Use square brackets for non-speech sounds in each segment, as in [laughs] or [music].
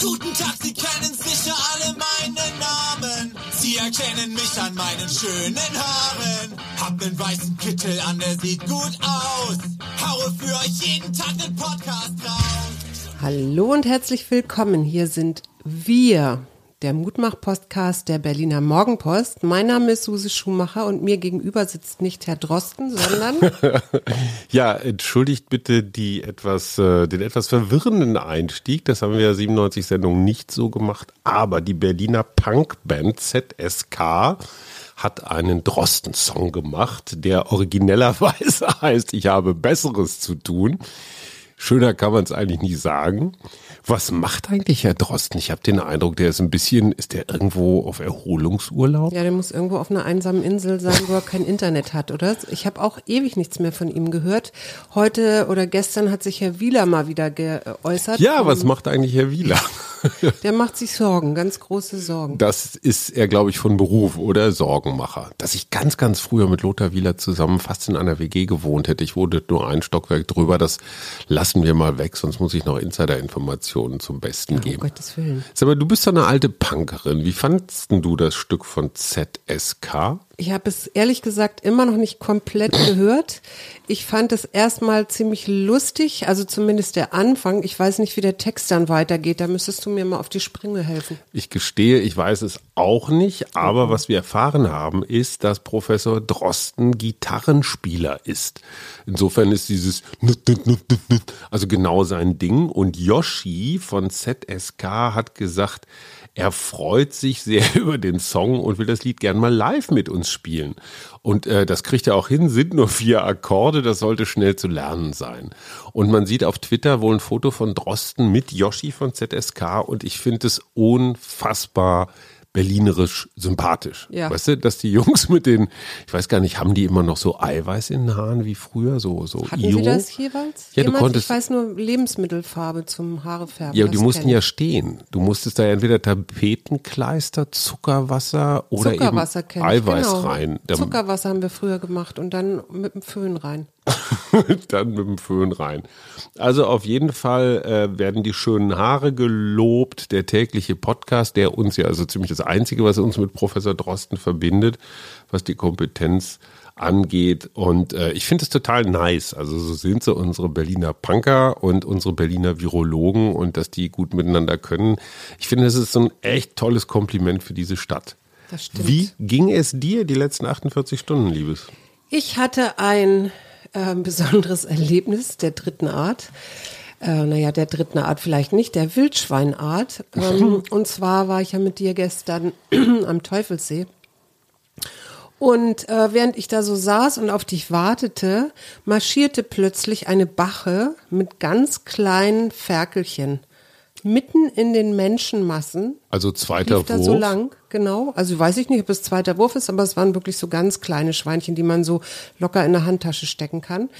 Guten Tag, Sie kennen sicher alle meinen Namen. Sie erkennen mich an meinen schönen Haaren. Hab nen weißen Kittel an, der sieht gut aus. Haue für euch jeden Tag nen Podcast raus. Hallo und herzlich willkommen. Hier sind wir, der Mutmach-Podcast der Berliner Morgenpost. Mein Name ist Suse Schumacher und mir gegenüber sitzt nicht Herr Drosten, sondern [laughs] Ja, entschuldigt bitte die etwas, äh, den etwas verwirrenden Einstieg. Das haben wir ja 97 Sendungen nicht so gemacht. Aber die Berliner Punkband ZSK hat einen Drosten-Song gemacht, der originellerweise [laughs] heißt, ich habe Besseres zu tun. Schöner kann man es eigentlich nicht sagen. Was macht eigentlich Herr Drosten? Ich habe den Eindruck, der ist ein bisschen, ist der irgendwo auf Erholungsurlaub? ja, der muss irgendwo auf einer einsamen Insel sein, wo er [laughs] kein Internet hat, oder? Ich habe auch ewig nichts mehr von ihm gehört. Heute oder gestern hat sich Herr Wieler mal wieder geäußert. Ja, was macht eigentlich Herr Wieler? [laughs] [laughs] Der macht sich Sorgen, ganz große Sorgen. Das ist er, glaube ich, von Beruf oder Sorgenmacher. Dass ich ganz, ganz früher mit Lothar Wieler zusammen fast in einer WG gewohnt hätte. Ich wohnte nur ein Stockwerk drüber. Das lassen wir mal weg, sonst muss ich noch Insider-Informationen zum Besten Um geben. Gottes Willen. Sag mal, du bist doch eine alte Punkerin. Wie fandst du das Stück von ZSK? Ich habe es ehrlich gesagt immer noch nicht komplett [clears throat] gehört. Ich fand es erstmal ziemlich lustig, also zumindest der Anfang. Ich weiß nicht, wie der Text dann weitergeht. Da müsstest du mir mal auf die Sprünge helfen. Ich gestehe, ich weiß es auch nicht, aber was wir erfahren haben, ist, dass Professor Drosten Gitarrenspieler ist. Insofern ist dieses also genau sein Ding. Und Yoshi von ZSK hat gesagt, er freut sich sehr [laughs] über den Song und will das Lied gern mal live mit uns spielen. Und äh, das kriegt er auch hin, sind nur vier Akkorde, das sollte schnell zu lernen sein. Und man sieht auf Twitter wohl ein Foto von Drosten mit Yoshi von ZSK und ich finde es unfassbar berlinerisch sympathisch. Ja. Weißt du, dass die Jungs [laughs] mit den, ich weiß gar nicht, haben die immer noch so Eiweiß in den Haaren wie früher, so so Hatten Iro? Sie das jeweils? Ja, du konntest Ich weiß nur Lebensmittelfarbe zum Haarefärben. ja, das die mussten ja stehen. Du musstest da entweder Tapetenkleister, Zuckerwasser oder Zuckerwasser eben Eiweiß genau. rein. Zuckerwasser haben wir früher gemacht und dann mit dem Föhn rein. [laughs] [laughs] dann mit dem Föhn rein. Also auf jeden Fall äh, werden die schönen Haare gelobt. Der tägliche Podcast, der uns ja also ziemlich das Einzige, was uns mit Professor Drosten verbindet, was die Kompetenz angeht. Und äh, ich finde es total nice. Also so sind so unsere Berliner Punker und unsere Berliner Virologen und dass die gut miteinander können. Ich finde, das ist so ein echt tolles Kompliment für diese Stadt. Das stimmt. Wie ging es dir die letzten 48 Stunden, Liebes? Ich hatte ein äh, besonderes Erlebnis der dritten Art. Äh, naja, der dritten Art vielleicht nicht, der Wildschweinart. Ähm, und zwar war ich ja mit dir gestern [clears throat] am Teufelssee. Und äh, während ich da so saß und auf dich wartete, marschierte plötzlich eine Bache mit ganz kleinen Ferkelchen mitten in den Menschenmassen Also zweiter lief da Wurf. so lang, genau. Also weiß ich nicht, ob es zweiter Wurf ist, aber es waren wirklich so ganz kleine Schweinchen, die man so locker in der Handtasche stecken kann.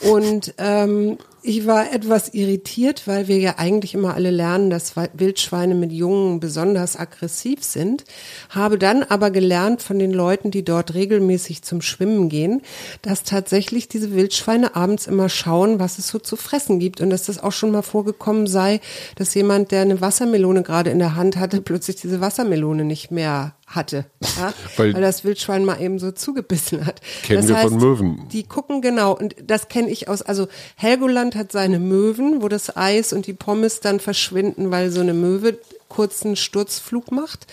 Und ähm, ich war etwas irritiert, weil wir ja eigentlich immer alle lernen, dass Wildschweine mit Jungen besonders aggressiv sind. Habe dann aber gelernt von den Leuten, die dort regelmäßig zum Schwimmen gehen, dass tatsächlich diese Wildschweine abends immer schauen, was es so zu fressen gibt. Und dass das auch schon mal vorgekommen sei, dass jemand, der eine Wassermelone gerade in der Hand hatte, plötzlich diese Wassermelone nicht mehr hatte. Ja? [laughs] Weil- weil, das Wildschwein mal eben so zugebissen hat. Kennen das wir heißt, von Möwen. Die gucken genau, und das kenne ich aus, also Helgoland hat seine Möwen, wo das Eis und die Pommes dann verschwinden, weil so eine Möwe kurzen Sturzflug macht.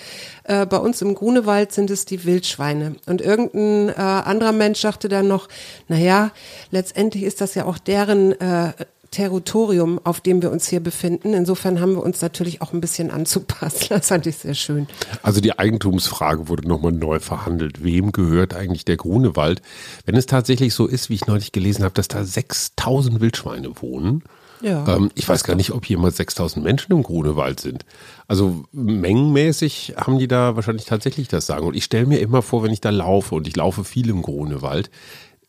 Äh, bei uns im Grunewald sind es die Wildschweine. Und irgendein äh, anderer Mensch sagte dann noch, naja, letztendlich ist das ja auch deren äh, Territorium, auf dem wir uns hier befinden. Insofern haben wir uns natürlich auch ein bisschen anzupassen. [laughs] Das fand ich sehr schön. Also die Eigentumsfrage wurde nochmal neu verhandelt. Wem gehört eigentlich der Grunewald? Wenn es tatsächlich so ist, wie ich neulich gelesen habe, dass da 6000 Wildschweine wohnen. Ja. Ähm, ich weiß gar nicht, ob jemals 6000 Menschen im Grunewald sind. Also mengenmäßig haben die da wahrscheinlich tatsächlich das Sagen. Und ich stelle mir immer vor, wenn ich da laufe und ich laufe viel im Grunewald,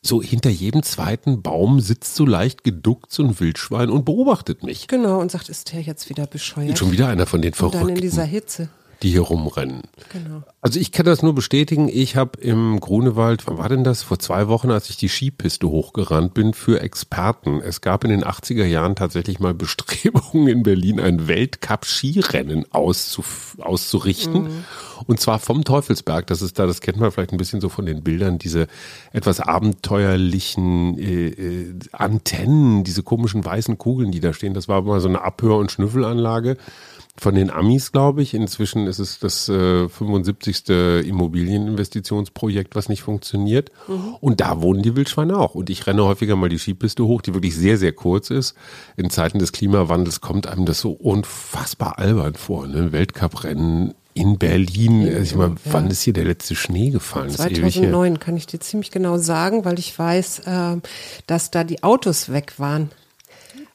so hinter jedem zweiten Baum sitzt so leicht geduckt so ein Wildschwein und beobachtet mich. Genau, und sagt, ist der jetzt wieder bescheuert? Schon wieder einer von den und dann in Verrückten. dieser Hitze. Die hier rumrennen. Genau. Also ich kann das nur bestätigen. Ich habe im Grunewald, wann war denn das? Vor zwei Wochen, als ich die Skipiste hochgerannt bin, für Experten. Es gab in den 80er Jahren tatsächlich mal Bestrebungen in Berlin, ein Weltcup-Skirennen auszurichten. Mhm. Und zwar vom Teufelsberg. Das ist da, das kennt man vielleicht ein bisschen so von den Bildern, diese etwas abenteuerlichen äh, äh, Antennen, diese komischen weißen Kugeln, die da stehen. Das war mal so eine Abhör- und Schnüffelanlage von den Amis, glaube ich. Inzwischen ist es das äh, 75. Immobilieninvestitionsprojekt, was nicht funktioniert. Mhm. Und da wohnen die Wildschweine auch. Und ich renne häufiger mal die Skipiste hoch, die wirklich sehr, sehr kurz ist. In Zeiten des Klimawandels kommt einem das so unfassbar albern vor. Ne? Weltcuprennen in Berlin. Also ich meine, ja. wann ist hier der letzte Schnee gefallen? 2009 kann ich dir ziemlich genau sagen, weil ich weiß, äh, dass da die Autos weg waren.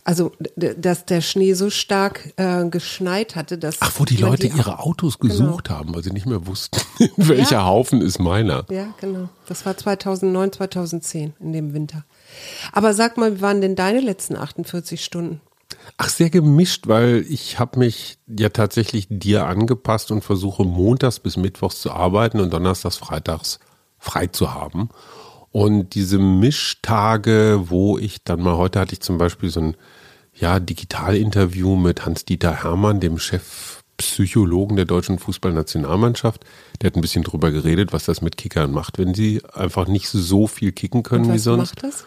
Also, dass der Schnee so stark äh, geschneit hatte, dass. Ach, wo die Leute die ihre Autos genau. gesucht genau. haben, weil sie nicht mehr wussten, [laughs] welcher ja. Haufen ist meiner. Ja, genau. Das war 2009, 2010 in dem Winter. Aber sag mal, wie waren denn deine letzten 48 Stunden? Ach, sehr gemischt, weil ich habe mich ja tatsächlich dir angepasst und versuche montags bis mittwochs zu arbeiten und donnerstags, freitags frei zu haben. Und diese Mischtage, wo ich dann mal, heute hatte ich zum Beispiel so ein ja, Digitalinterview mit Hans-Dieter Hermann, dem Chefpsychologen der deutschen Fußballnationalmannschaft. Der hat ein bisschen drüber geredet, was das mit Kickern macht, wenn sie einfach nicht so viel kicken können wie sonst. Macht das?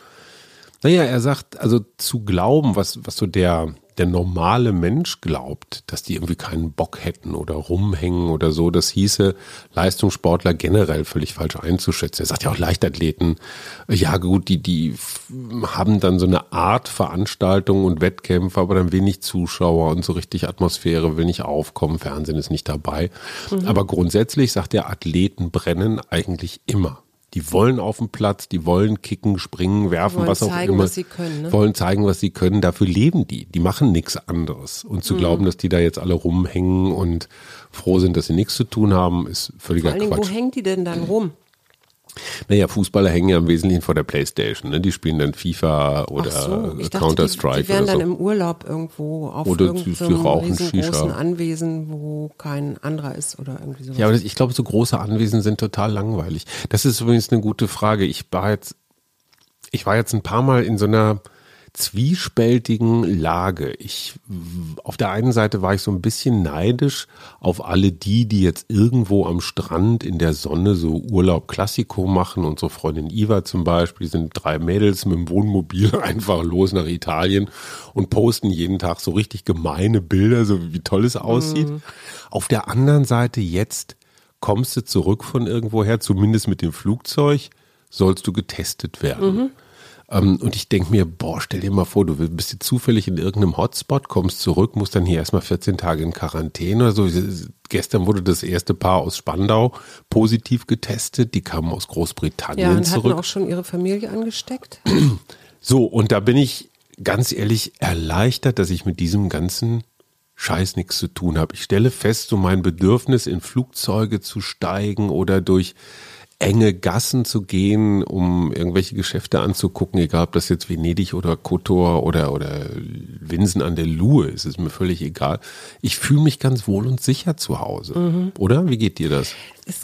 Naja, er sagt, also zu glauben, was, was so der, der normale Mensch glaubt, dass die irgendwie keinen Bock hätten oder rumhängen oder so, das hieße Leistungssportler generell völlig falsch einzuschätzen. Er sagt ja auch Leichtathleten, ja gut, die, die haben dann so eine Art Veranstaltung und Wettkämpfe, aber dann wenig Zuschauer und so richtig Atmosphäre will nicht aufkommen, Fernsehen ist nicht dabei. Mhm. Aber grundsätzlich sagt der Athleten brennen eigentlich immer. Die wollen auf dem Platz, die wollen kicken, springen, werfen, was auch zeigen, immer. Was sie können, ne? Wollen zeigen, was sie können. Dafür leben die. Die machen nichts anderes. Und zu mhm. glauben, dass die da jetzt alle rumhängen und froh sind, dass sie nichts zu tun haben, ist völliger Vor allen Quatsch. Dingen, wo hängen die denn dann rum? Naja, Fußballer hängen ja im Wesentlichen vor der Playstation. Ne? Die spielen dann FIFA oder so, Counter-Strike. Die, die wären dann im Urlaub irgendwo auf oder irgendeinem riesengroßen Anwesen, wo kein anderer ist oder irgendwie sowas. Ja, aber ich glaube, so große Anwesen sind total langweilig. Das ist übrigens eine gute Frage. Ich war jetzt, ich war jetzt ein paar Mal in so einer zwiespältigen Lage. Ich, auf der einen Seite war ich so ein bisschen neidisch auf alle die, die jetzt irgendwo am Strand in der Sonne so Urlaub Klassiko machen. Unsere Freundin Iva zum Beispiel, die sind drei Mädels mit dem Wohnmobil [laughs] einfach los nach Italien und posten jeden Tag so richtig gemeine Bilder, so wie toll es aussieht. Mhm. Auf der anderen Seite jetzt kommst du zurück von irgendwoher, zumindest mit dem Flugzeug, sollst du getestet werden. Mhm. Ähm, und ich denke mir, boah, stell dir mal vor, du bist jetzt zufällig in irgendeinem Hotspot, kommst zurück, musst dann hier erstmal 14 Tage in Quarantäne oder so. Gestern wurde das erste Paar aus Spandau positiv getestet. Die kamen aus Großbritannien ja, und zurück. hatten auch schon ihre Familie angesteckt. So, und da bin ich ganz ehrlich erleichtert, dass ich mit diesem ganzen Scheiß nichts zu tun habe. Ich stelle fest, so mein Bedürfnis in Flugzeuge zu steigen oder durch enge Gassen zu gehen, um irgendwelche Geschäfte anzugucken, egal ob das jetzt Venedig oder Kotor oder, oder Winsen an der Luhe ist, ist mir völlig egal. Ich fühle mich ganz wohl und sicher zu Hause. Mhm. Oder? Wie geht dir das? Es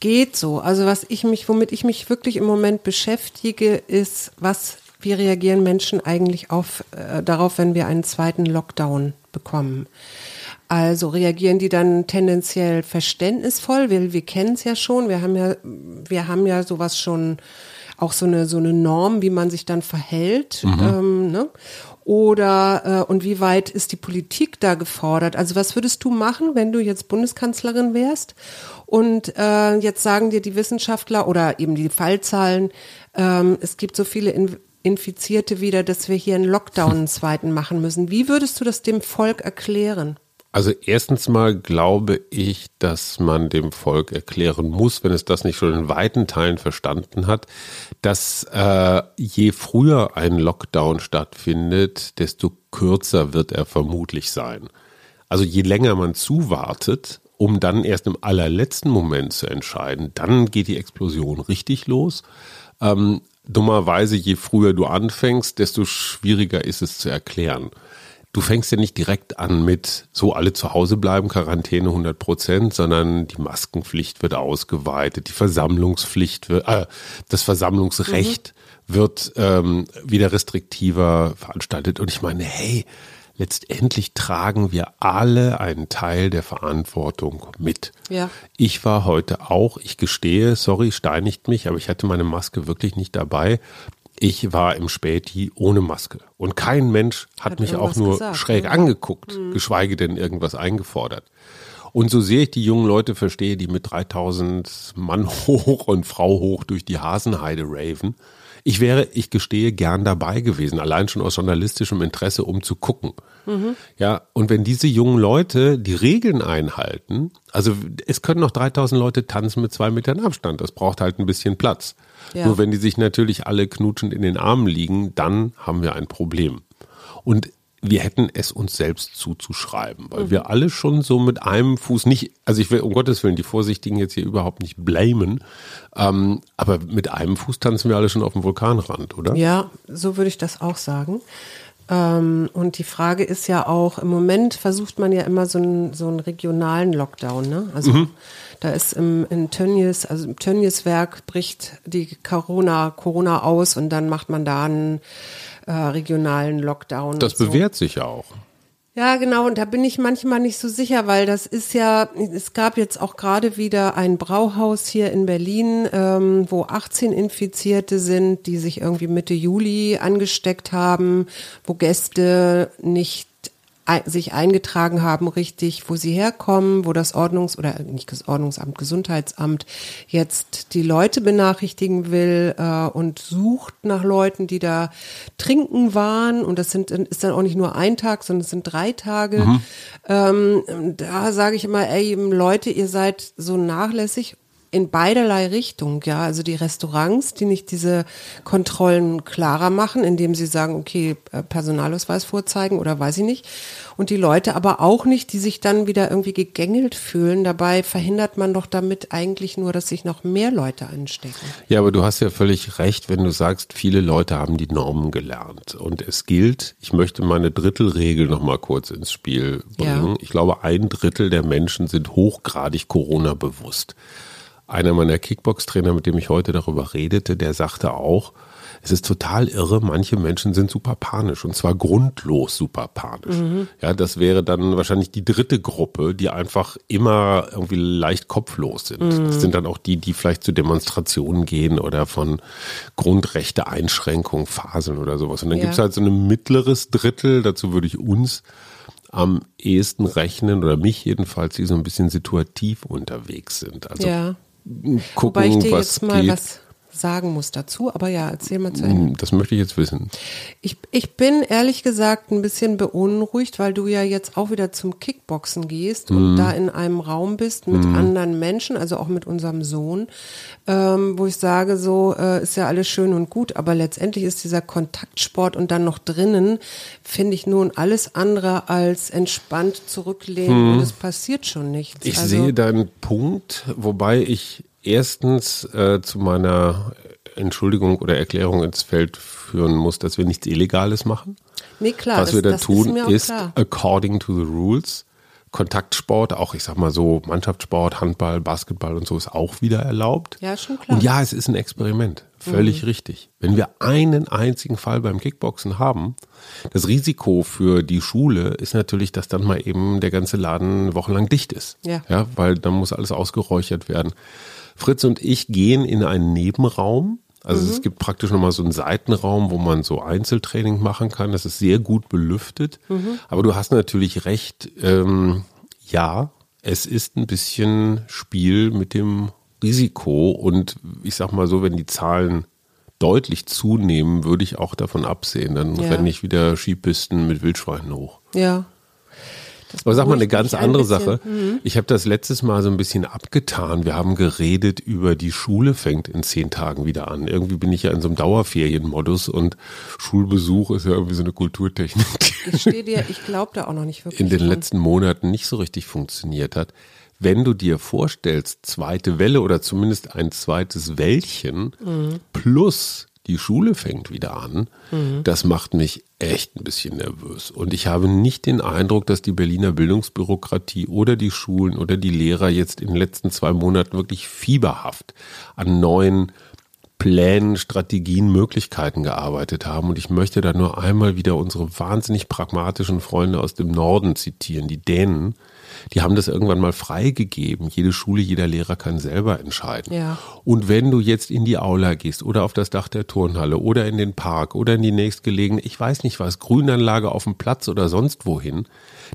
geht so. Also was ich mich, womit ich mich wirklich im Moment beschäftige, ist, was, wie reagieren Menschen eigentlich auf, äh, darauf, wenn wir einen zweiten Lockdown bekommen? Also reagieren die dann tendenziell verständnisvoll, weil wir kennen es ja schon, wir haben ja, wir haben ja sowas schon, auch so eine, so eine Norm, wie man sich dann verhält. Mhm. Ähm, ne? Oder äh, und wie weit ist die Politik da gefordert? Also was würdest du machen, wenn du jetzt Bundeskanzlerin wärst? Und äh, jetzt sagen dir die Wissenschaftler oder eben die Fallzahlen, ähm, es gibt so viele in Infizierte wieder, dass wir hier einen Lockdown einen zweiten machen müssen. Wie würdest du das dem Volk erklären? Also erstens mal glaube ich, dass man dem Volk erklären muss, wenn es das nicht schon in weiten Teilen verstanden hat, dass äh, je früher ein Lockdown stattfindet, desto kürzer wird er vermutlich sein. Also je länger man zuwartet, um dann erst im allerletzten Moment zu entscheiden, dann geht die Explosion richtig los. Ähm, dummerweise, je früher du anfängst, desto schwieriger ist es zu erklären. Du fängst ja nicht direkt an mit so alle zu Hause bleiben, Quarantäne 100 Prozent, sondern die Maskenpflicht wird ausgeweitet, die Versammlungspflicht wird, äh, das Versammlungsrecht mhm. wird ähm, wieder restriktiver veranstaltet. Und ich meine, hey, letztendlich tragen wir alle einen Teil der Verantwortung mit. Ja. Ich war heute auch, ich gestehe, sorry, steinigt mich, aber ich hatte meine Maske wirklich nicht dabei. Ich war im Späti ohne Maske. Und kein Mensch hat, hat mich auch nur gesagt, schräg ja. angeguckt, mhm. geschweige denn irgendwas eingefordert. Und so sehr ich die jungen Leute verstehe, die mit 3000 Mann [laughs] hoch und Frau hoch durch die Hasenheide raven, ich wäre, ich gestehe, gern dabei gewesen, allein schon aus journalistischem Interesse, um zu gucken. Mhm. Ja, und wenn diese jungen Leute die Regeln einhalten, also es können noch 3000 Leute tanzen mit zwei Metern Abstand, das braucht halt ein bisschen Platz. Ja. Nur wenn die sich natürlich alle knutschend in den Armen liegen, dann haben wir ein Problem. Und wir hätten es uns selbst zuzuschreiben, weil mhm. wir alle schon so mit einem Fuß nicht, also ich will um Gottes Willen die Vorsichtigen jetzt hier überhaupt nicht blamen, ähm, aber mit einem Fuß tanzen wir alle schon auf dem Vulkanrand, oder? Ja, so würde ich das auch sagen. Ähm, und die Frage ist ja auch, im Moment versucht man ja immer so einen, so einen regionalen Lockdown, ne? Also mhm. da ist im, in Tönnies, also im Tönnies-Werk bricht die Corona, Corona aus und dann macht man da einen äh, regionalen Lockdown. Das bewährt sich ja auch. Ja, genau. Und da bin ich manchmal nicht so sicher, weil das ist ja, es gab jetzt auch gerade wieder ein Brauhaus hier in Berlin, ähm, wo 18 Infizierte sind, die sich irgendwie Mitte Juli angesteckt haben, wo Gäste nicht sich eingetragen haben, richtig, wo sie herkommen, wo das Ordnungs- oder nicht das Ordnungsamt, Gesundheitsamt jetzt die Leute benachrichtigen will äh, und sucht nach Leuten, die da trinken waren. Und das sind ist dann auch nicht nur ein Tag, sondern es sind drei Tage. Mhm. Ähm, da sage ich immer, ey, Leute, ihr seid so nachlässig in beiderlei Richtung, ja. Also die Restaurants, die nicht diese Kontrollen klarer machen, indem sie sagen, okay, äh, Personalausweis vorzeigen oder weiß ich nicht. Und die Leute aber auch nicht, die sich dann wieder irgendwie gegängelt fühlen. Dabei verhindert man doch damit eigentlich nur, dass sich noch mehr Leute anstecken. Ja, aber du hast ja völlig recht, wenn du sagst, viele Leute haben die Normen gelernt. Und es gilt, ich möchte meine Drittelregel noch mal kurz ins Spiel bringen. Ja. Ich glaube, ein Drittel der Menschen sind hochgradig Corona bewusst einer meiner Kickbox-Trainer, mit dem ich heute darüber redete, der sagte auch, es ist total irre, manche Menschen sind super panisch und zwar grundlos super panisch. Mhm. Ja, das wäre dann wahrscheinlich die dritte Gruppe, die einfach immer irgendwie leicht kopflos sind. Mhm. Das sind dann auch die, die vielleicht zu Demonstrationen gehen oder von Grundrechte Einschränkungen faseln oder sowas. Und dann ja. gibt es halt so ein mittleres Drittel, dazu würde ich uns am ehesten rechnen oder mich jedenfalls, die so ein bisschen situativ unterwegs sind. Also ja gucken, Wobei ich dir was jetzt mal geht. was sagen muss dazu, aber ja, erzähl mal zu Ende. Das möchte ich jetzt wissen. Ich, ich bin ehrlich gesagt ein bisschen beunruhigt, weil du ja jetzt auch wieder zum Kickboxen gehst mhm. und da in einem Raum bist mit mhm. anderen Menschen, also auch mit unserem Sohn, ähm, wo ich sage, so äh, ist ja alles schön und gut, aber letztendlich ist dieser Kontaktsport und dann noch drinnen, finde ich nun alles andere als entspannt zurücklehnen mhm. und es passiert schon nichts. Ich also, sehe deinen Punkt, wobei ich erstens äh, zu meiner Entschuldigung oder Erklärung ins Feld führen muss, dass wir nichts Illegales machen. Nee, klar. Was das, wir da tun, ist, ist according to the rules. Kontaktsport, auch ich sag mal so Mannschaftssport, Handball, Basketball und so ist auch wieder erlaubt. Ja, schon klar. Und ja, es ist ein Experiment. Völlig mhm. richtig. Wenn wir einen einzigen Fall beim Kickboxen haben, das Risiko für die Schule ist natürlich, dass dann mal eben der ganze Laden wochenlang dicht ist. Ja. Ja, weil dann muss alles ausgeräuchert werden. Fritz und ich gehen in einen Nebenraum. Also mhm. es gibt praktisch nochmal so einen Seitenraum, wo man so Einzeltraining machen kann. Das ist sehr gut belüftet. Mhm. Aber du hast natürlich recht. Ähm, ja, es ist ein bisschen Spiel mit dem Risiko. Und ich sag mal so, wenn die Zahlen deutlich zunehmen, würde ich auch davon absehen. Dann ja. renne ich wieder Skipisten mit Wildschweinen hoch. Ja, aber sag mal eine ganz andere ein Sache. Mhm. Ich habe das letztes Mal so ein bisschen abgetan. Wir haben geredet über die Schule fängt in zehn Tagen wieder an. Irgendwie bin ich ja in so einem Dauerferienmodus und Schulbesuch ist ja irgendwie so eine Kulturtechnik. Ich stehe dir, ich glaube da auch noch nicht wirklich. In den dran. letzten Monaten nicht so richtig funktioniert hat. Wenn du dir vorstellst, zweite Welle oder zumindest ein zweites Wellchen mhm. plus die Schule fängt wieder an, das macht mich echt ein bisschen nervös. Und ich habe nicht den Eindruck, dass die Berliner Bildungsbürokratie oder die Schulen oder die Lehrer jetzt in den letzten zwei Monaten wirklich fieberhaft an neuen Plänen, Strategien, Möglichkeiten gearbeitet haben. Und ich möchte da nur einmal wieder unsere wahnsinnig pragmatischen Freunde aus dem Norden zitieren, die Dänen. Die haben das irgendwann mal freigegeben. Jede Schule, jeder Lehrer kann selber entscheiden. Ja. Und wenn du jetzt in die Aula gehst oder auf das Dach der Turnhalle oder in den Park oder in die nächstgelegene, ich weiß nicht was, Grünanlage auf dem Platz oder sonst wohin,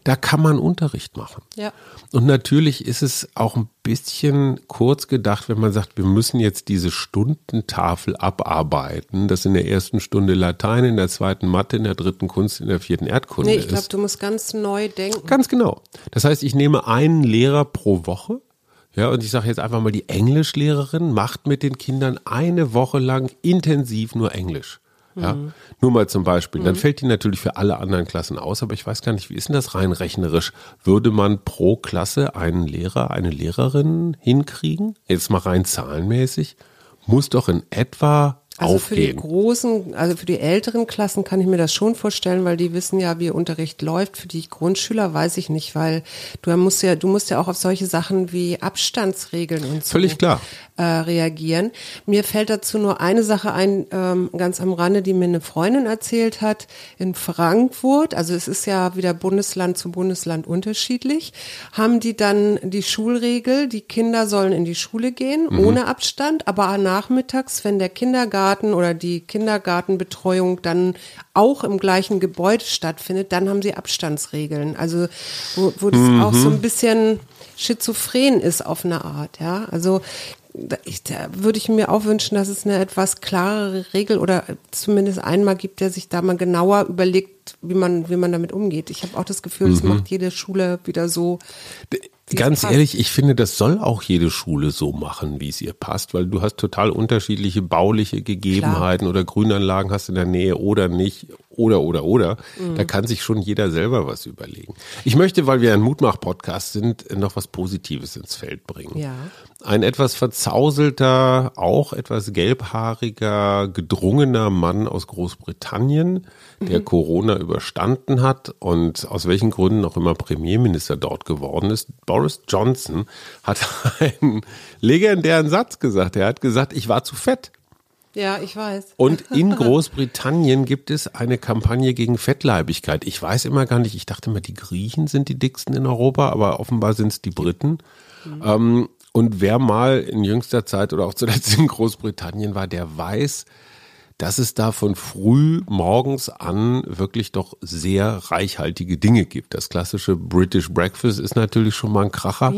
da kann man Unterricht machen. Ja. Und natürlich ist es auch ein bisschen kurz gedacht, wenn man sagt, wir müssen jetzt diese Stundentafel abarbeiten, das in der ersten Stunde Latein, in der zweiten Mathe, in der dritten Kunst, in der vierten Erdkunde Nee, ich glaube, ist. du musst ganz neu denken. Ganz genau. Das heißt, ich nehme einen Lehrer pro Woche. Ja, und ich sage jetzt einfach mal, die Englischlehrerin macht mit den Kindern eine Woche lang intensiv nur Englisch. Ja, nur mal zum Beispiel. Dann fällt die natürlich für alle anderen Klassen aus, aber ich weiß gar nicht, wie ist denn das rein rechnerisch? Würde man pro Klasse einen Lehrer, eine Lehrerin hinkriegen? Jetzt mal rein zahlenmäßig. Muss doch in etwa Also für die aufgehen. großen, also für die älteren Klassen kann ich mir das schon vorstellen, weil die wissen ja, wie Unterricht läuft. Für die Grundschüler weiß ich nicht, weil du musst ja, du musst ja auch auf solche Sachen wie Abstandsregeln und so Völlig klar. Äh, reagieren. Mir fällt dazu nur eine Sache ein, ähm, ganz am Rande, die mir eine Freundin erzählt hat in Frankfurt. Also es ist ja wieder Bundesland zu Bundesland unterschiedlich. Haben die dann die Schulregel, die Kinder sollen in die Schule gehen Mhm. ohne Abstand, aber nachmittags, wenn der Kindergarten oder die Kindergartenbetreuung dann auch im gleichen Gebäude stattfindet, dann haben sie Abstandsregeln. Also wo, wo das auch so ein bisschen schizophren ist auf eine Art, ja. Also da, ich, da würde ich mir auch wünschen, dass es eine etwas klarere Regel oder zumindest einmal gibt, der sich da mal genauer überlegt, wie man, wie man damit umgeht. Ich habe auch das Gefühl, das macht jede Schule wieder so. Ganz ehrlich, ich finde, das soll auch jede Schule so machen, wie es ihr passt, weil du hast total unterschiedliche bauliche Gegebenheiten oder Grünanlagen hast in der Nähe oder nicht oder oder oder. Mhm. Da kann sich schon jeder selber was überlegen. Ich möchte, weil wir ein Mutmach-Podcast sind, noch was Positives ins Feld bringen. Ja. Ein etwas verzauselter, auch etwas gelbhaariger, gedrungener Mann aus Großbritannien, der Corona überstanden hat und aus welchen Gründen auch immer Premierminister dort geworden ist. Boris Johnson hat [laughs] einen legendären Satz gesagt. Er hat gesagt, ich war zu fett. Ja, ich weiß. Und in [laughs] Großbritannien gibt es eine Kampagne gegen Fettleibigkeit. Ich weiß immer gar nicht, ich dachte immer, die Griechen sind die dicksten in Europa, aber offenbar sind es die Briten. Ähm, und wer mal in jüngster Zeit oder auch zuletzt in Großbritannien war, der weiß, dass es da von früh morgens an wirklich doch sehr reichhaltige Dinge gibt. Das klassische British Breakfast ist natürlich schon mal ein Kracher.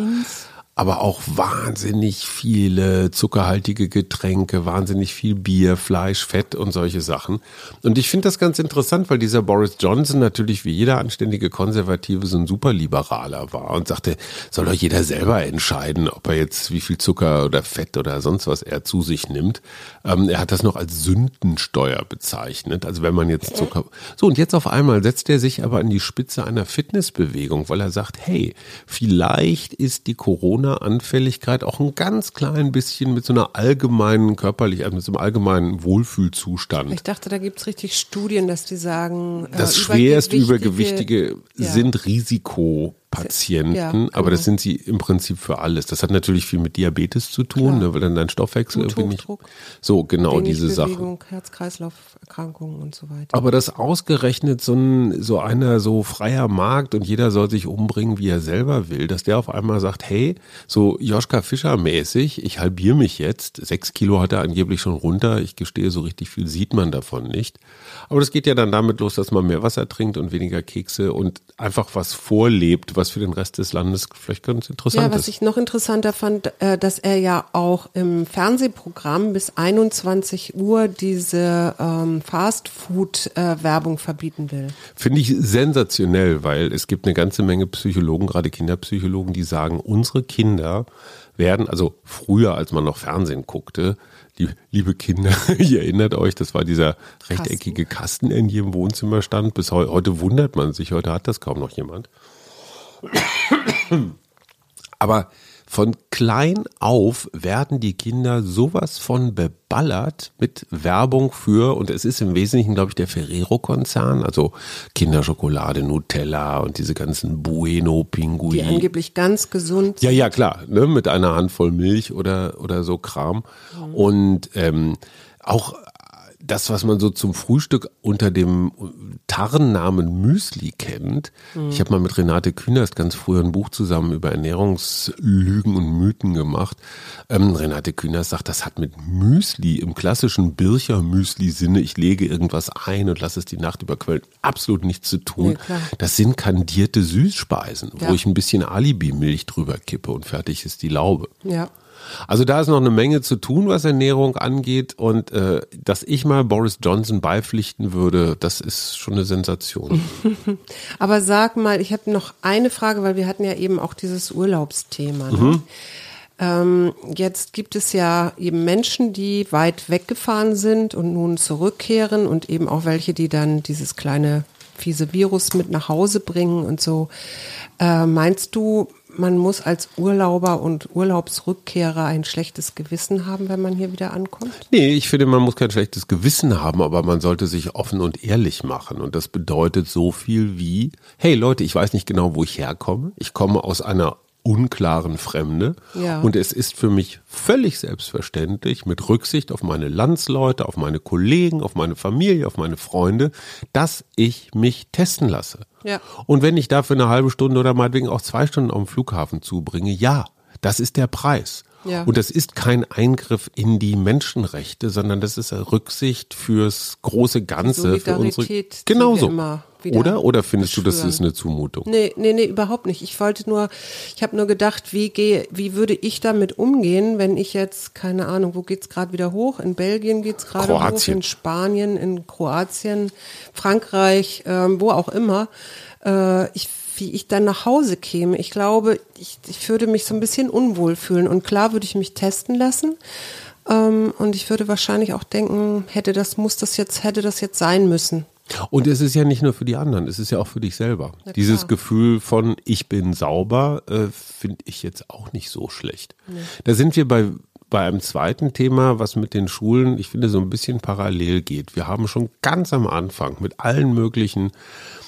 Aber auch wahnsinnig viele zuckerhaltige Getränke, wahnsinnig viel Bier, Fleisch, Fett und solche Sachen. Und ich finde das ganz interessant, weil dieser Boris Johnson natürlich wie jeder anständige Konservative so ein Superliberaler war und sagte, soll doch jeder selber entscheiden, ob er jetzt wie viel Zucker oder Fett oder sonst was er zu sich nimmt. Ähm, er hat das noch als Sündensteuer bezeichnet. Also wenn man jetzt Zucker. So, und jetzt auf einmal setzt er sich aber an die Spitze einer Fitnessbewegung, weil er sagt, hey, vielleicht ist die Corona-Anfälligkeit auch ein ganz klein bisschen mit so einer allgemeinen körperlich, also mit so einem allgemeinen Wohlfühlzustand. Ich dachte, da gibt's richtig Studien, dass die sagen, äh, Das schwerst übergewichtige- Übergewichtige Ja. sind Risikopatienten, Ja, aber genau. das sind sie im Prinzip für alles. Das hat natürlich viel mit Diabetes zu tun, ne, weil dann dein Stoffwechsel irgendwie nicht. Bluthochdruck, So, genau diese Sachen. Herz-Kreislauf-Erkrankungen und so weiter. Aber dass ausgerechnet so ein, so einer so freier Markt und jeder soll sich umbringen, wie er selber will, dass der auf einmal sagt, hey, so Joschka Fischer mäßig, ich halbiere mich jetzt. Sechs Kilo hat er angeblich schon runter. Ich gestehe, so richtig viel sieht man davon nicht. Aber das geht ja dann damit los, dass man mehr Wasser trinkt und weniger Kekse und einfach was vorlebt, was für den Rest des Landes vielleicht ganz interessant Ja, was ist. ich noch interessanter fand, äh, dass er ja auch im Fernsehprogramm bis 21 Uhr diese ähm, Fast-Food-Werbung verbieten will. Finde ich sensationell, weil es gibt eine ganze Menge Psychologen, gerade Kinderpsychologen, die sagen, unsere Kinder werden, also früher, als man noch Fernsehen guckte, liebe Kinder, [laughs] ihr erinnert euch, das war dieser rechteckige Kasten, der in jedem Wohnzimmer stand. Bis heu heute wundert man sich, heute hat das kaum noch jemand. Aber von klein auf werden die Kinder sowas von beballert mit Werbung für, und es ist im Wesentlichen, glaube ich, der Ferrero-Konzern, also Kinderschokolade, Nutella und diese ganzen Bueno-Pinguin. Die angeblich ganz gesund Ja, ja, klar, ne, mit einer Handvoll Milch oder, oder so Kram. Und ähm, auch das, was man so zum Frühstück unter dem Tarnnamen Müsli kennt. Ich habe mal mit Renate Künast ganz früher ein Buch zusammen über Ernährungslügen und Mythen gemacht. Ähm, Renate Künast sagt, das hat mit Müsli im klassischen Bircher Müsli-Sinne, ich lege irgendwas ein und lasse es die Nacht überquellen, absolut nichts zu tun. Nee, das sind kandierte Süßspeisen, Ja. wo ich ein bisschen Alibi-Milch drüber kippe und fertig ist die Laube. Ja. Also da ist noch eine Menge zu tun, was Ernährung angeht. Und äh, dass ich mal Boris Johnson beipflichten würde, das ist schon eine Sensation. [laughs] Aber sag mal, ich habe noch eine Frage, weil wir hatten ja eben auch dieses Urlaubsthema. Ne? Ähm, jetzt gibt es ja eben Menschen, die weit weggefahren sind und nun zurückkehren und eben auch welche, die dann dieses kleine fiese Virus mit nach Hause bringen und so. Äh, meinst du, man muss als Urlauber und Urlaubsrückkehrer ein schlechtes Gewissen haben, wenn man hier wieder ankommt? Nee, ich finde, man muss kein schlechtes Gewissen haben, aber man sollte sich offen und ehrlich machen. Und das bedeutet so viel wie, hey Leute, ich weiß nicht genau, wo ich herkomme. Ich komme aus einer unklaren Fremde. Ja. Und es ist für mich völlig selbstverständlich, mit Rücksicht auf meine Landsleute, auf meine Kollegen, auf meine Familie, auf meine Freunde, dass ich mich testen lasse. Ja. Und wenn ich dafür eine halbe Stunde oder meinetwegen auch zwei Stunden dem Flughafen zubringe, ja, das ist der Preis. Ja. Und das ist kein Eingriff in die Menschenrechte, sondern das ist eine Rücksicht fürs große Ganze, für unsere. Solidarität, die Genau wir so. immer wieder Oder? Oder findest du, das beschwören. ist eine Zumutung? Nee, nee, nee, überhaupt nicht. Ich wollte nur, ich habe nur gedacht, wie gehe, wie würde ich damit umgehen, wenn ich jetzt, keine Ahnung, wo geht's gerade wieder hoch? In Belgien geht's gerade hoch, in Spanien, in Kroatien, Frankreich, ähm, wo auch immer. Äh, ich, wie ich dann nach Hause käme. Ich glaube, ich, ich würde mich so ein bisschen unwohl fühlen. Und klar würde ich mich testen lassen. Ähm, und ich würde wahrscheinlich auch denken, hätte das, muss das jetzt, hätte das jetzt sein müssen. Und es ist ja nicht nur für die anderen, es ist ja auch für dich selber. Dieses Gefühl von ich bin sauber äh, finde ich jetzt auch nicht so schlecht. Da sind wir bei bei einem zweiten Thema, was mit den Schulen, ich finde, so ein bisschen parallel geht. Wir haben schon ganz am Anfang mit allen möglichen,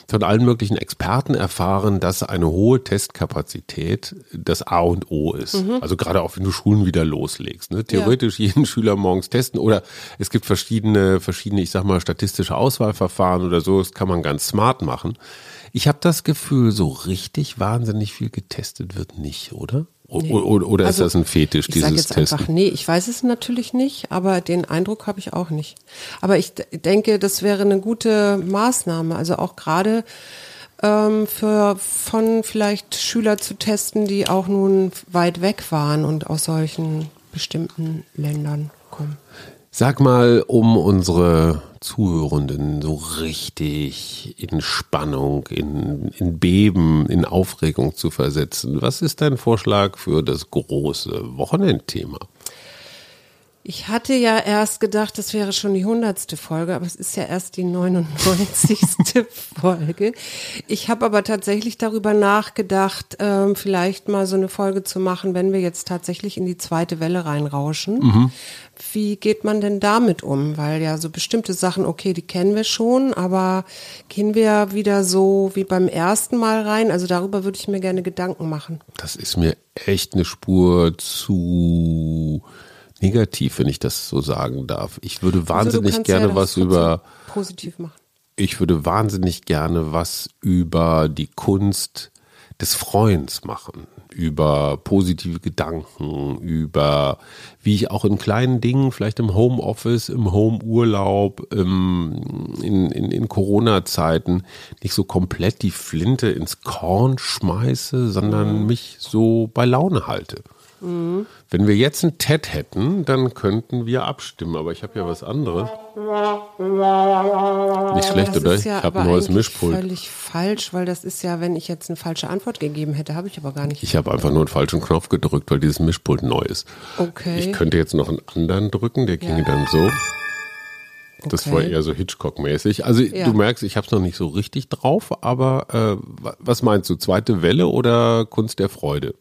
von allen möglichen Experten erfahren, dass eine hohe Testkapazität das A und O ist. Also gerade auch wenn du Schulen wieder loslegst. Ne? Theoretisch jeden Schüler morgens testen oder es gibt verschiedene, verschiedene, ich sag mal, statistische Auswahlverfahren oder so, das kann man ganz smart machen. Ich habe das Gefühl, so richtig wahnsinnig viel getestet wird nicht, oder? O oder oder Also, ist das ein Fetisch, Ich sage dieses jetzt einfach, Testen? nee, ich weiß es natürlich nicht, aber den Eindruck habe ich auch nicht. Aber ich denke, das wäre eine gute Maßnahme. Also auch gerade ähm, für von vielleicht Schüler zu testen, die auch nun weit weg waren und aus solchen bestimmten Ländern kommen. Sag mal, um unsere Zuhörenden so richtig in Spannung, in, in Beben, in Aufregung zu versetzen, was ist dein Vorschlag für das große Wochenendthema? Ich hatte ja erst gedacht, das wäre schon die hundertste Folge, aber es ist ja erst die 99. [laughs] Folge. Ich habe aber tatsächlich darüber nachgedacht, ähm, vielleicht mal so eine Folge zu machen, wenn wir jetzt tatsächlich in die zweite Welle reinrauschen. Wie geht man denn damit um? Weil ja so bestimmte Sachen, okay, die kennen wir schon, aber gehen wir wieder so wie beim ersten Mal rein? Also darüber würde ich mir gerne Gedanken machen. Das ist mir echt eine Spur zu negativ, wenn ich das so sagen darf. Ich würde Also wahnsinnig kannst gerne ja was über positiv machen. ich würde wahnsinnig gerne was über die Kunst des Freuens machen, über positive Gedanken, über wie ich auch in kleinen Dingen, vielleicht im Homeoffice, im Homeurlaub, im, in, in, in Corona-Zeiten nicht so komplett die Flinte ins Korn schmeiße, sondern mich so bei Laune halte. Wenn wir jetzt ein TED hätten, dann könnten wir abstimmen, aber ich habe ja was anderes. Nicht schlecht, Das oder? ja ich habe ein neues Mischpult. völlig falsch, weil das ist ja, wenn ich jetzt eine falsche Antwort gegeben hätte, habe ich aber gar nicht. Ich habe einfach nur einen falschen Knopf gedrückt, weil dieses Mischpult neu ist. Okay. Ich könnte jetzt noch einen anderen drücken, der ginge Ja. dann so. Das Okay. war eher so Hitchcock-mäßig. Also Ja. du merkst, ich habe es noch nicht so richtig drauf, aber äh, wa- was meinst du, zweite Welle oder Kunst der Freude?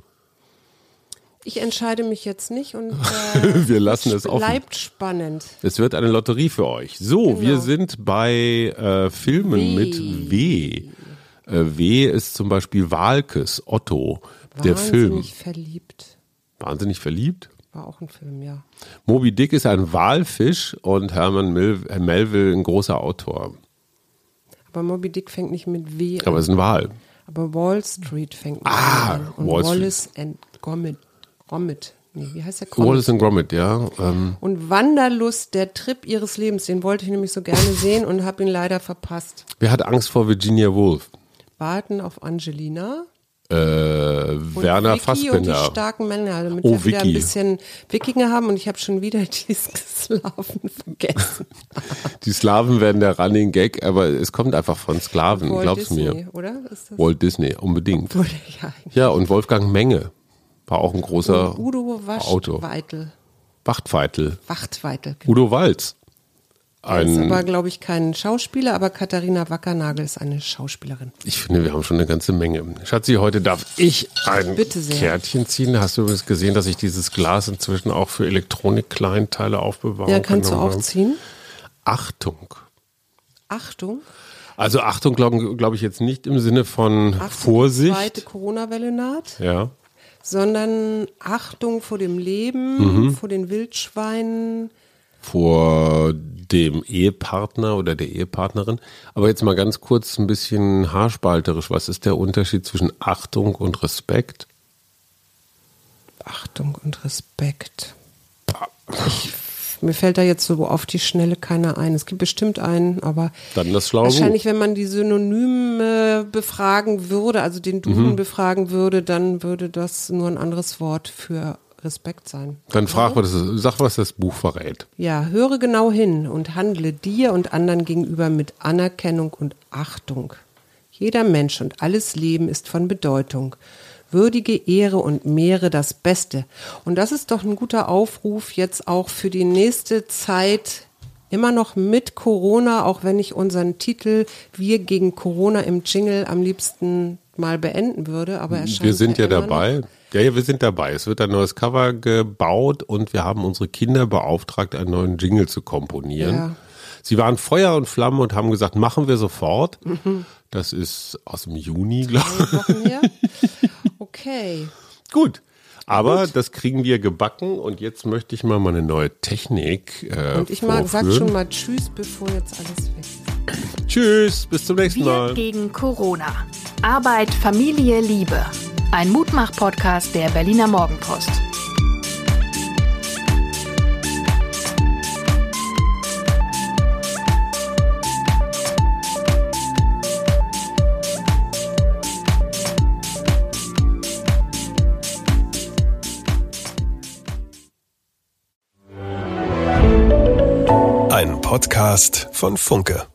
Ich entscheide mich jetzt nicht und [laughs] äh, Wir lassen es offen. bleibt spannend. Es wird eine Lotterie für euch. So, Genau. wir sind bei äh, Filmen W. mit W. Äh, w ist zum Beispiel Walkes, Otto, der Film. Wahnsinnig verliebt. Wahnsinnig verliebt. War auch ein Film, ja. Moby Dick ist ein Walfisch und Herman Mil Melville ein großer Autor. Aber Moby Dick fängt nicht mit W an. Aber es ist ein Wal. Aber Wall Street fängt mit Ah, W an. Und Wall Street. Wallace and Gromit. Gromit. Nee, wie heißt der Gromit? Wallace and Gromit, ja. Ähm, Und Wanderlust, der Trip ihres Lebens, den wollte ich nämlich so gerne [laughs] sehen und habe ihn leider verpasst. wer hat Angst vor Virginia Woolf? Warten auf Angelina. Äh, Werner Vicky und die Fassbinder. starken Männer, damit Oh, wir wieder ein Vicky. bisschen Wikinger haben und ich habe schon wieder [laughs] diesen [laughs] Slaven vergessen. Die Slawen werden der Running Gag, aber es kommt einfach von Sklaven, Walt glaub's Disney, mir. oder? Ist das Walt Disney, unbedingt. wurde ja Ja, und Wolfgang Menge war auch ein großer Udo Auto. Wachtweitel. Wachtfeitel. Wachtweitel. genau. Udo Walz. Er ist Ein, aber, glaube ich, kein Schauspieler, aber Katharina Wackernagel ist eine Schauspielerin. ich finde, wir haben schon eine ganze Menge. Schatzi, heute darf ich ein. Kärtchen ziehen. Hast du übrigens gesehen, dass ich dieses Glas inzwischen auch für Elektronik-Kleinteile aufbewahre? Ja, kannst du auch ziehen. Achtung. Achtung. Also Achtung, glaube glaub ich jetzt nicht im Sinne von Achtung, Vorsicht. Zweite Corona-Welle naht. Ja. Sondern Achtung vor dem Leben, Mhm. vor den Wildschweinen. vor dem Ehepartner oder der Ehepartnerin. Aber jetzt mal ganz kurz ein bisschen haarspalterisch. Was ist der Unterschied zwischen Achtung und Respekt? Achtung und Respekt. Ich, mir fällt da jetzt so auf die Schnelle keiner ein. Es gibt bestimmt einen, aber Dann das schlaue wahrscheinlich, Buch. wenn man die Synonyme befragen würde, also den Duden Mhm. befragen würde, dann würde das nur ein anderes Wort für Respekt sein. Dann frag, das, sag, was das Buch verrät. Ja, höre genau hin und handle dir und anderen gegenüber mit Anerkennung und Achtung. Jeder Mensch und alles Leben ist von Bedeutung. Würdige Ehre und mehre das Beste. Und das ist doch ein guter Aufruf jetzt auch für die nächste Zeit. Immer noch mit Corona, auch wenn ich unseren Titel Wir gegen Corona im Jingle am liebsten mal beenden würde. Aber er Wir sind ja immer dabei. Ja, ja, wir sind dabei. Es wird ein neues Cover gebaut und wir haben unsere Kinder beauftragt, einen neuen Jingle zu komponieren. Ja. Sie waren Feuer und Flamme und haben gesagt, machen wir sofort. Das ist aus dem Juni, glaube ich. Okay. Gut. Aber das kriegen wir gebacken und jetzt möchte ich mal meine neue Technik äh, Und ich mag, sag schon mal Tschüss, bevor jetzt alles weg ist. Tschüss, bis zum nächsten Wir Mal. gegen Corona. Arbeit, Familie, Liebe. Ein Mutmach-Podcast der Berliner Morgenpost. Podcast von Funke.